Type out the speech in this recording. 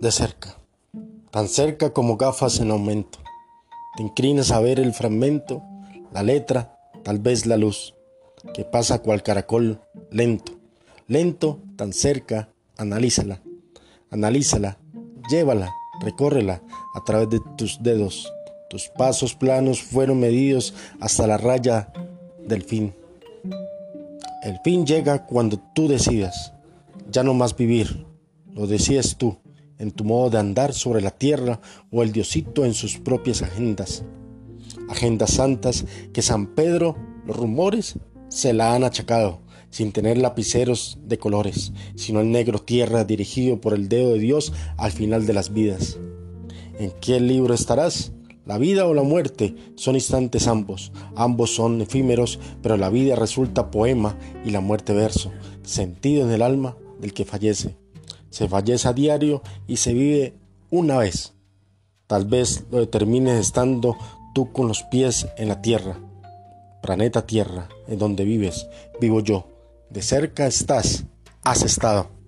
de cerca, tan cerca como gafas en aumento. Te inclinas a ver el fragmento, la letra, tal vez la luz, que pasa cual caracol lento, lento, tan cerca, analízala, analízala, llévala, recórrela a través de tus dedos. Tus pasos planos fueron medidos hasta la raya del fin. El fin llega cuando tú decidas, ya no más vivir, lo decides tú, en tu modo de andar sobre la tierra o el diosito en sus propias agendas. Agendas santas que San Pedro, los rumores, se la han achacado, sin tener lapiceros de colores, sino el negro tierra dirigido por el dedo de Dios al final de las vidas. ¿En qué libro estarás? La vida o la muerte son instantes ambos, ambos son efímeros, pero la vida resulta poema y la muerte verso, sentido en el alma del que fallece. Se fallece a diario y se vive una vez. Tal vez lo determines estando tú con los pies en la tierra. Planeta Tierra, en donde vives, vivo yo. De cerca estás, has estado.